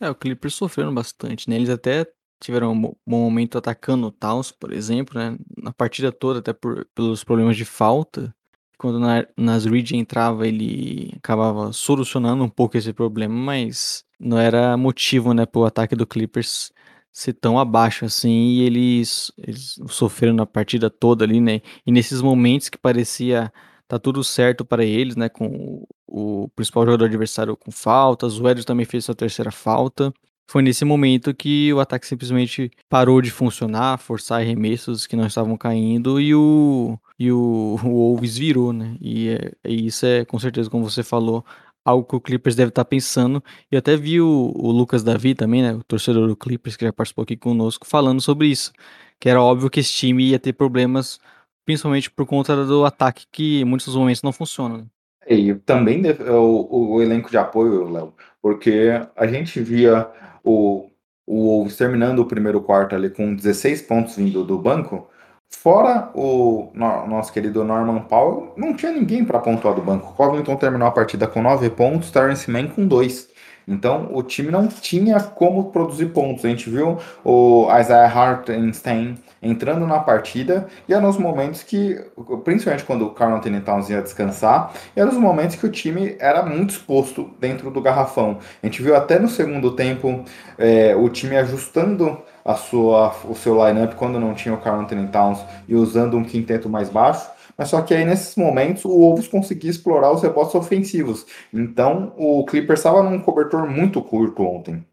É, o Clippers sofrendo bastante, né? Eles até tiveram um bom momento atacando o Towns, por exemplo, né? Na partida toda, até por, pelos problemas de falta. Quando na, nas Reed entrava, ele acabava solucionando um pouco esse problema, mas não era motivo, né, para o ataque do Clippers ser tão abaixo assim e eles, eles sofreram na partida toda ali, né? E nesses momentos que parecia tá tudo certo para eles, né? Com o, o principal jogador adversário com faltas, o Edson também fez sua terceira falta. Foi nesse momento que o ataque simplesmente parou de funcionar, forçar arremessos que não estavam caindo e o, e o, o Wolves virou, né? E, é, e isso é, com certeza, como você falou, algo que o Clippers deve estar pensando. E até vi o, o Lucas Davi também, né, o torcedor do Clippers, que já participou aqui conosco, falando sobre isso. Que era óbvio que esse time ia ter problemas, principalmente por conta do ataque, que em muitos momentos não funciona. Né? E também o, o elenco de apoio, Léo, porque a gente via o, o Wolves terminando o primeiro quarto ali com 16 pontos vindo do banco, fora o no, nosso querido Norman Powell, não tinha ninguém para pontuar do banco. Covington terminou a partida com 9 pontos, Terence Mann com 2. Então o time não tinha como produzir pontos. A gente viu o Isaiah Hartenstein entrando na partida e eram os momentos que, principalmente quando o Carl Anthony Towns ia descansar, eram os momentos que o time era muito exposto dentro do garrafão. A gente viu até no segundo tempo é, o time ajustando a sua, o seu lineup quando não tinha o Carl Anthony Towns e usando um quinteto mais baixo. Mas só que aí nesses momentos o Wolves conseguia explorar os rebotes ofensivos. Então o Clippers estava num cobertor muito curto ontem.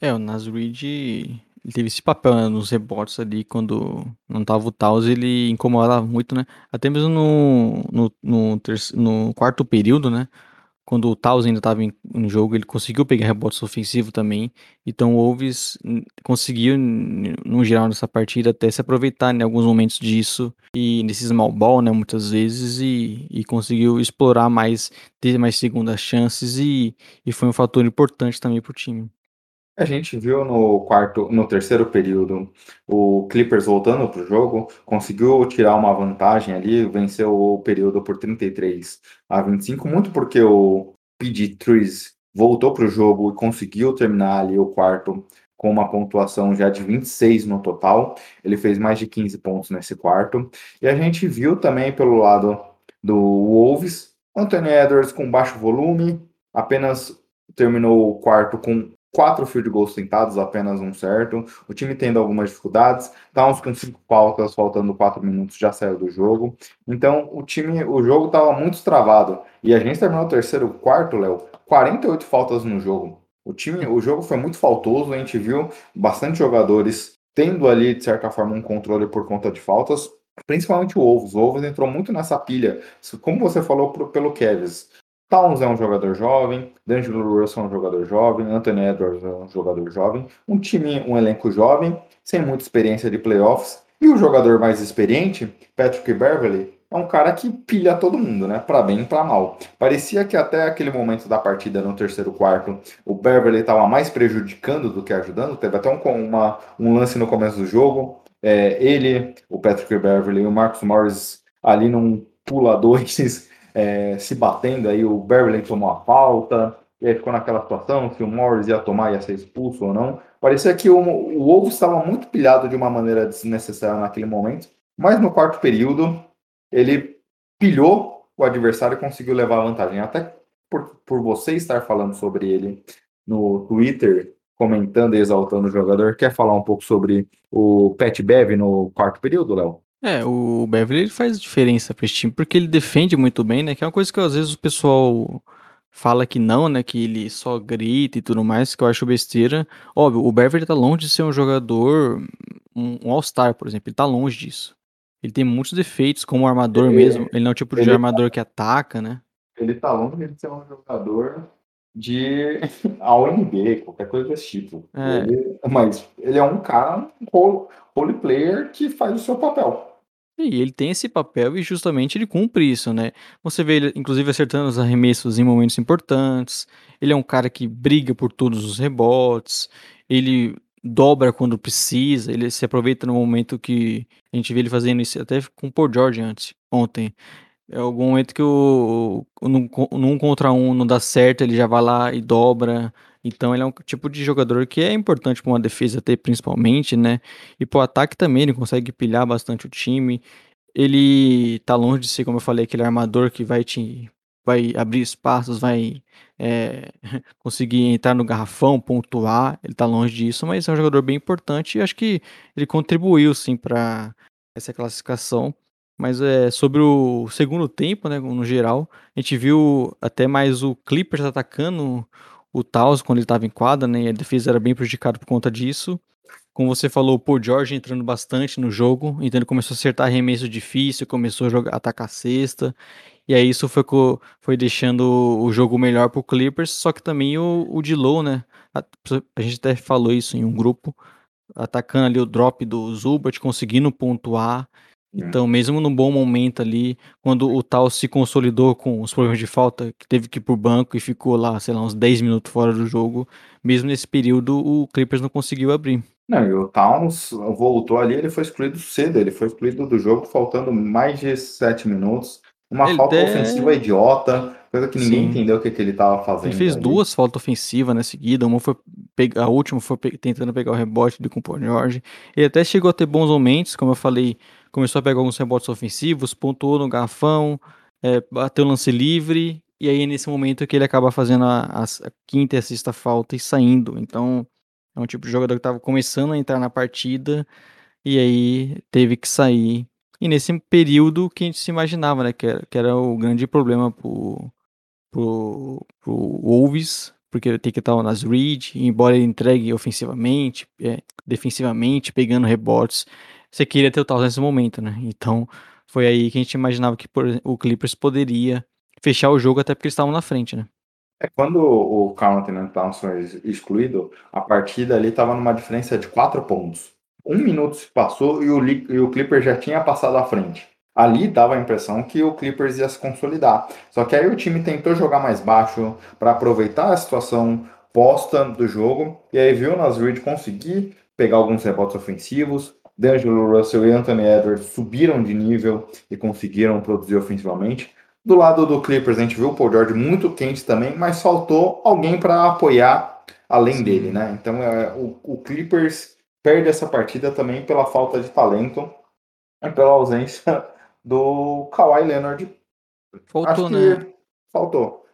É, o Nas teve esse papel né, nos rebotes ali quando não tava o Taus, ele incomodava muito, né? Até mesmo no, no, no, no quarto período, né? Quando o Taus ainda estava em, em, jogo, ele conseguiu pegar rebotes ofensivos também. Então o Wolves conseguiu, no geral, nessa partida, até se aproveitar em alguns momentos disso e nesse small ball, né, muitas vezes, e, e conseguiu explorar mais, ter mais segundas chances e, e foi um fator importante também para o time. A gente viu no quarto, no terceiro período, o Clippers voltando para o jogo, conseguiu tirar uma vantagem ali, venceu o período por 33 a 25, muito porque o PG Trees voltou para o jogo e conseguiu terminar ali o quarto com uma pontuação já de 26 no total. Ele fez mais de 15 pontos nesse quarto. E a gente viu também pelo lado do Wolves, Anthony Edwards com baixo volume, apenas terminou o quarto com quatro field goals tentados, apenas um certo. O time tendo algumas dificuldades. Towns com cinco faltas, faltando quatro minutos, já saiu do jogo. Então, o time, o jogo estava muito travado. E a gente terminou o terceiro quarto, Léo, 48 faltas no jogo. O time, o jogo foi muito faltoso, a gente viu bastante jogadores tendo ali, de certa forma, um controle por conta de faltas, principalmente o Wolves. O Wolves entrou muito nessa pilha, como você falou pelo Kevs. Towns é um jogador jovem, D'Angelo Russell é um jogador jovem, Anthony Edwards é um jogador jovem, um time, um elenco jovem, sem muita experiência de playoffs, e o jogador mais experiente, Patrick Beverly, é um cara que pilha todo mundo, né? Para bem e para mal. Parecia que até aquele momento da partida, no terceiro quarto, o Beverly estava mais prejudicando do que ajudando. Teve até um, uma, um lance no começo do jogo. É, ele, o Patrick Beverly e o Marcus Morris ali num pula dois é, se batendo, aí o Beverly tomou a falta, e aí ficou naquela situação, se o Morris ia tomar, ia ser expulso ou não. Parecia que o, o Ovo estava muito pilhado de uma maneira desnecessária naquele momento, mas no quarto período ele pilhou o adversário e conseguiu levar a vantagem. Até por, por você estar falando sobre ele no Twitter, comentando e exaltando o jogador, quer falar um pouco sobre o Pat Bev no quarto período, Léo? É, o Beverly ele faz diferença para esse time, porque ele defende muito bem, né? Que é uma coisa que às vezes o pessoal fala que não, né? Que ele só grita e tudo mais, que eu acho besteira. Óbvio, o Beverly tá longe de ser um jogador, um, um All-Star, por exemplo, ele tá longe disso. Ele tem muitos defeitos como armador ele, mesmo. Ele não é o tipo de armador tá, que ataca, né? Ele tá longe de ser um jogador de [LAUGHS] AONB, qualquer coisa desse tipo. É. Ele, mas ele é um cara, um role player que faz o seu papel. E ele tem esse papel e justamente ele cumpre isso, né? Você vê ele, inclusive, acertando os arremessos em momentos importantes. Ele é um cara que briga por todos os rebotes. Ele dobra quando precisa. Ele se aproveita no momento que a gente vê ele fazendo isso até com o Paul George antes, ontem. É algum momento que o, o num, num contra um não dá certo, ele já vai lá e dobra. Então ele é um tipo de jogador que é importante para uma defesa ter principalmente, né? E pro ataque também ele consegue pilhar bastante o time. Ele tá longe de ser, como eu falei, aquele armador que vai te vai abrir espaços, vai é, [LAUGHS] conseguir entrar no garrafão, pontuar. Ele tá longe disso, mas é um jogador bem importante e acho que ele contribuiu sim para essa classificação. Mas é sobre o segundo tempo, né, no geral, a gente viu até mais o Clippers atacando o Taos quando ele estava em quadra, né? E a defesa era bem prejudicada por conta disso. Como você falou, o Paul George entrando bastante no jogo, então ele começou a acertar arremesso difícil, começou a jogar, atacar a cesta. E aí isso foi, foi deixando o jogo melhor pro Clippers, só que também o, o Dilow, né? A, a, gente até falou isso em um grupo, atacando ali o drop do Zubat, conseguindo pontuar. Então, mesmo num bom momento ali, quando o Tal se consolidou com os problemas de falta, que teve que ir pro banco e ficou lá, sei lá, uns 10 minutos fora do jogo, mesmo nesse período o Clippers não conseguiu abrir. Não, e o Towns voltou ali, ele foi excluído cedo, ele foi excluído do jogo faltando mais de 7 minutos. Uma ele falta ofensiva idiota, coisa que ninguém Sim. entendeu o que, que ele estava fazendo. Ele fez ali. duas faltas ofensivas na seguida, uma foi a última foi tentando pegar o rebote do Paul George. Ele até chegou a ter bons momentos, como eu falei, começou a pegar alguns rebotes ofensivos, pontuou no garrafão, é, bateu lance livre, e aí nesse momento que ele acaba fazendo a, a, quinta e a sexta falta e saindo. Então é um tipo de jogador que estava começando a entrar na partida e aí teve que sair. E nesse período que a gente se imaginava, né, que era, que era o grande problema pro, pro, pro Wolves, porque ele tem que estar nas read, embora ele entregue ofensivamente, é, defensivamente, pegando rebotes, você queria ter o tal nesse momento, né? Então foi aí que a gente imaginava que por, o Clippers poderia fechar o jogo até porque eles estavam na frente, né? É quando o Carl Anthony Towns foi excluído, a partida ali estava numa diferença de quatro pontos. Um minuto se passou e o, e o Clippers já tinha passado à frente. Ali dava a impressão que o Clippers ia se consolidar. Só que aí o time tentou jogar mais baixo para aproveitar a situação posta do jogo e aí viu nas Reed conseguir pegar alguns rebotes ofensivos. D'Angelo Russell e Anthony Edwards subiram de nível e conseguiram produzir ofensivamente. Do lado do Clippers, a gente viu o Paul George muito quente também, mas faltou alguém para apoiar além Sim. dele, né? Então é, o, o, Clippers perde essa partida também pela falta de talento e pela ausência [LAUGHS] do Kawhi Leonard. Faltou, né? Faltou.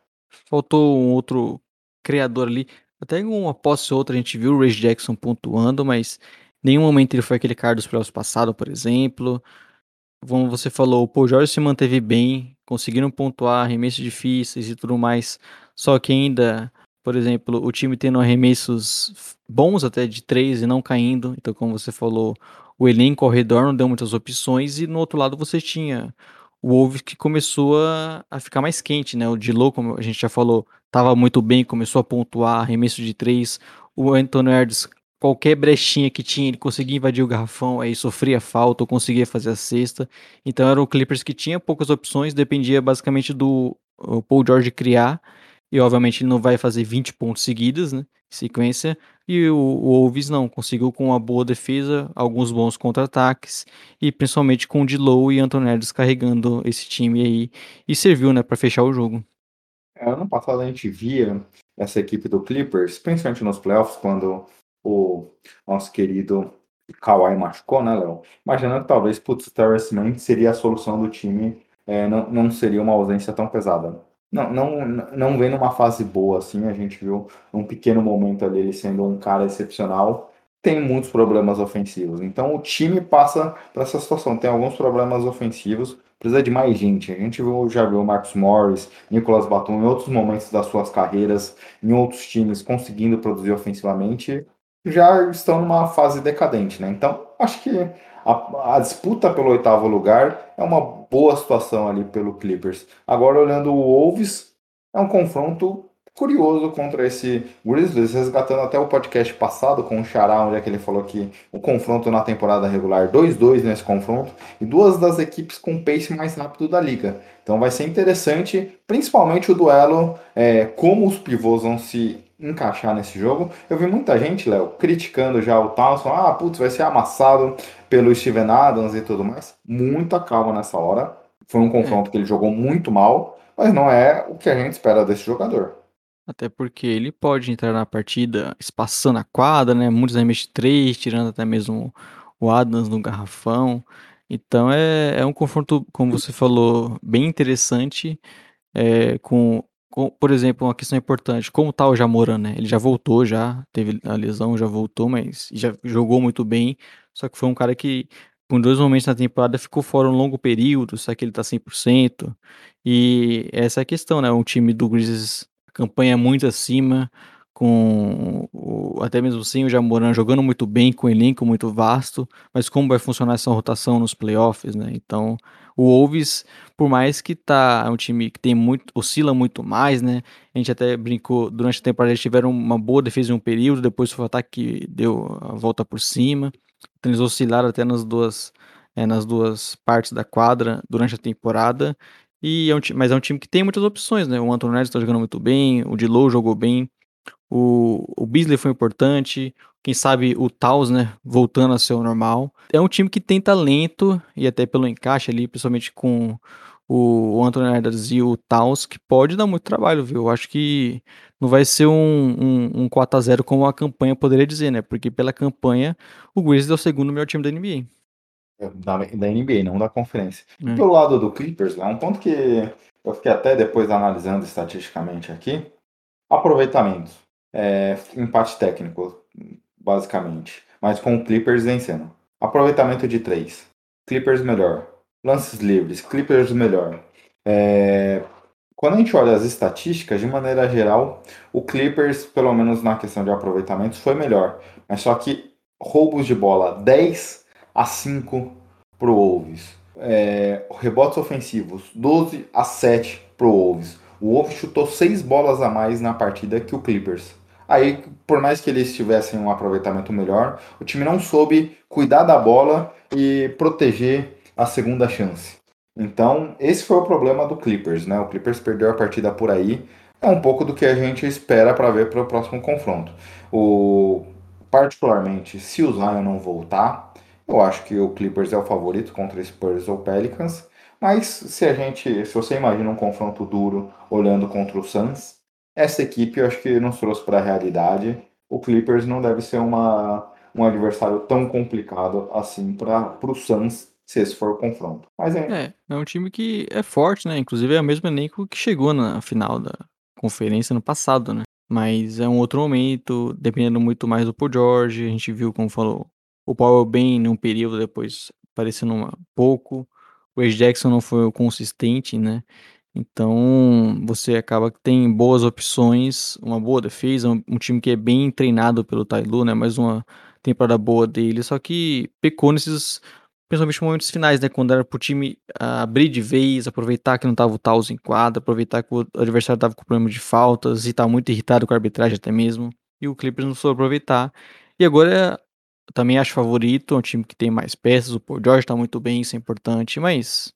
Faltou um outro criador ali. Até em uma posse ou outra a gente viu o Ray Jackson pontuando, mas nenhum momento ele foi aquele cara dos playoffs passado, por exemplo. Como você falou, o Paul se manteve bem, conseguiram pontuar arremessos difíceis e tudo mais, só que ainda, por exemplo, o time tendo arremessos bons até de três e não caindo, então como você falou, o elenco ao redor não deu muitas opções e no outro lado você tinha o Wolves que começou a, a ficar mais quente, né? O Dilo, como a gente já falou, estava muito bem, começou a pontuar arremesso de três, o Anthony Edwards qualquer brechinha que tinha, ele conseguia invadir o garrafão, aí sofria falta ou conseguia fazer a cesta. Então era o Clippers que tinha poucas opções, dependia basicamente do Paul George criar, e obviamente ele não vai fazer 20 pontos seguidos, né, sequência, e o, o Wolves não, conseguiu com uma boa defesa, alguns bons contra-ataques, e principalmente com o Dilow e Anthony Edwards carregando esse time aí, e serviu, né, para fechar o jogo. É, ano passado a gente via essa equipe do Clippers, principalmente nos playoffs, quando o nosso querido Kawhi machucou, né, Léo? Imaginando que talvez, putz, Terrence Mann seria a solução do time, é, não, não seria uma ausência tão pesada. Não, não, não vem numa fase boa, assim, a gente viu um pequeno momento ali ele sendo um cara excepcional, tem muitos problemas ofensivos. Então o time passa para essa situação, tem alguns problemas ofensivos, precisa de mais gente. A gente viu, já viu o Marcos Morris, Nicolas Batum em outros momentos das suas carreiras, em outros times, conseguindo produzir ofensivamente já estão numa fase decadente, né? Então, acho que a, a, disputa pelo oitavo lugar é uma boa situação ali pelo Clippers. Agora, olhando o Wolves, é um confronto curioso contra esse Grizzlies, resgatando até o podcast passado com o Xará, onde é que ele falou que o confronto na temporada regular 2-2 nesse confronto, e duas das equipes com pace mais rápido da liga. Então vai ser interessante, principalmente o duelo, é, como os pivôs vão se encaixar nesse jogo. Eu vi muita gente, Léo, criticando já o Townsend, ah, putz, vai ser amassado pelo Steven Adams e tudo mais. Muita calma nessa hora. Foi um confronto é. que ele jogou muito mal, mas não é o que a gente espera desse jogador. Até porque ele pode entrar na partida espaçando a quadra, né? Muitos arremessos 3, tirando até mesmo o Adams no garrafão. Então é, é um confronto, como você falou, bem interessante, é, com por exemplo, uma questão importante, como tá o Jamoran, né? Ele já voltou, já teve a lesão, já voltou, mas já jogou muito bem. Só que foi um cara que, com dois momentos na temporada, ficou fora um longo período. Será que ele tá 100%? E essa é a questão, né? Um time do Grizzlies campanha muito acima, com o, até mesmo sem o Jamoran jogando muito bem, com o elenco muito vasto, mas como vai funcionar essa rotação nos playoffs, né? Então, o Wolves, por mais que tá é um time que tem muito oscila muito mais, né? A gente até brincou durante a temporada eles tiveram uma boa defesa em um período, depois foi o ataque que deu a volta por cima. Então eles oscilaram até nas duas é, nas duas partes da quadra durante a temporada. E é um, mas é um time que tem muitas opções, né? O Anthony está jogando muito bem, o Dilow jogou bem, o, o Beasley foi importante, quem sabe o Taus, né, voltando a ser o normal. É um time que tem talento, e até pelo encaixe ali, principalmente com o, o Edwards e o Taus, que pode dar muito trabalho, viu? Eu acho que não vai ser um, um, um 4x0 como a campanha poderia dizer, né? Porque pela campanha, o Grizzlies é o segundo melhor time da NBA. Da, da NBA, não da conferência. É. pelo lado do Clippers, é um ponto que eu fiquei até depois analisando estatisticamente aqui. Aproveitamento. É, empate técnico, basicamente. Mas com o Clippers vencendo. Aproveitamento de 3. Clippers melhor. Lances livres. Clippers melhor. É, quando a gente olha as estatísticas, de maneira geral, o Clippers, pelo menos na questão de aproveitamentos, foi melhor. Mas só que roubos de bola 10 a 5 para o Wolves. É, rebotes ofensivos 12 a 7 para o Wolves. O Wolves chutou 6 bolas a mais na partida que o Clippers. Aí, por mais que eles tivessem um aproveitamento melhor, o time não soube cuidar da bola e proteger a segunda chance. Então, esse foi o problema do Clippers, né? O Clippers perdeu a partida por aí. É um pouco do que a gente espera para ver para o próximo confronto. O particularmente, se o Zion não voltar, eu acho que o Clippers é o favorito contra Spurs ou Pelicans. Mas se a gente, se você imagina um confronto duro olhando contra o Suns, essa equipe eu acho que nos trouxe para a realidade. O Clippers não deve ser uma, um adversário tão complicado assim para o Suns se esse for o confronto. Mas é... é. É um time que é forte, né? Inclusive é o mesmo elenco que chegou na final da conferência no passado, né? Mas é um outro momento, dependendo muito mais do Paul George. A gente viu, como falou, o Paul bem num período, depois parecendo um pouco. O Edge Jackson não foi consistente, né? Então você acaba que tem boas opções, uma boa defesa, um, um time que é bem treinado pelo Tailu, né? Mais uma temporada boa dele, só que pecou nesses principalmente momentos finais, né? Quando era pro time abrir de vez, aproveitar que não tava o Taus em quadra, aproveitar que o adversário tava com problema de faltas e tá muito irritado com a arbitragem até mesmo. E o Clippers não soube aproveitar. E agora eu também acho favorito, é um time que tem mais peças, o Paul George tá muito bem, isso é importante, mas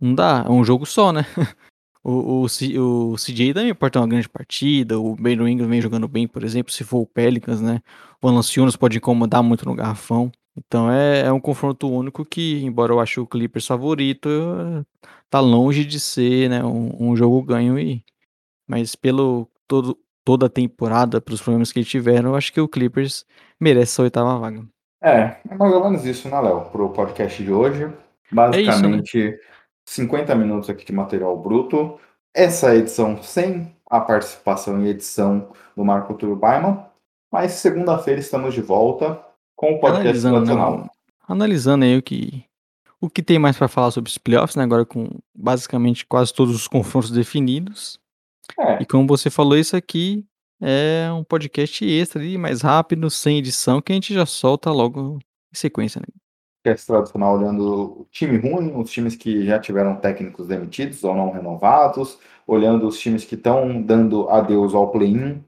não dá, é um jogo só, né? [LAUGHS] o, o, o CJ também pode ter uma grande partida, o Ben Ingram vem jogando bem, por exemplo, se for o Pelicans, né? O Valanciunas pode incomodar muito no garrafão. Então é, é um confronto único que, embora eu ache o Clippers favorito, tá longe de ser né, um, um jogo ganho. E, mas pelo todo, toda a temporada, pelos problemas que eles tiveram, eu acho que o Clippers merece essa oitava vaga. É, é mais ou menos isso, né, Léo? Pro podcast de hoje. Basicamente, é isso, né? 50 minutos aqui de material bruto. Essa edição sem a participação e edição do Marco Túlio Baiman. Mas segunda-feira estamos de volta com o podcast analisando, nacional. Analisando aí o que, o que tem mais para falar sobre os playoffs, né? Agora com basicamente quase todos os confrontos definidos. É. E como você falou, isso aqui é um podcast extra ali, mais rápido, sem edição, que a gente já solta logo em sequência, né? Podcast tradicional olhando o time ruim, os times que já tiveram técnicos demitidos ou não renovados, olhando os times que estão dando adeus ao play-in,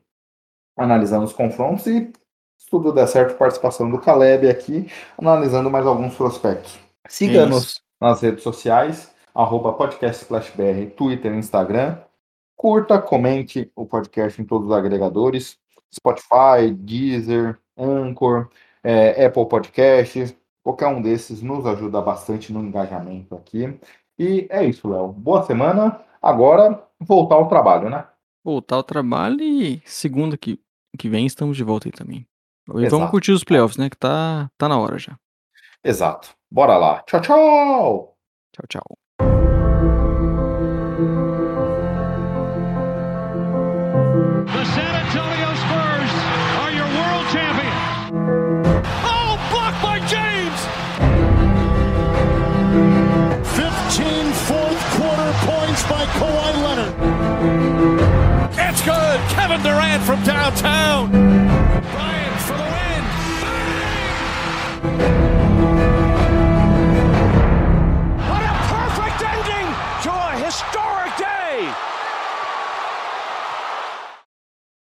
analisando os confrontos e se tudo der certo, participação do Caleb aqui, analisando mais alguns prospectos. Siga-nos nas redes sociais, arroba podcastflashbr, Twitter e Instagram. Curta, comente o podcast em todos os agregadores, Spotify, Deezer, Anchor, é, Apple Podcasts, qualquer um desses nos ajuda bastante no engajamento aqui. E é isso, Léo. Boa semana. Agora, voltar ao trabalho, né? Voltar ao trabalho e segunda que, que vem estamos de volta aí também. E Exato. vamos curtir os playoffs, né? Que tá, tá na hora já. Exato. Bora lá. Tchau, tchau. Tchau, tchau. Kevin Durant from downtown.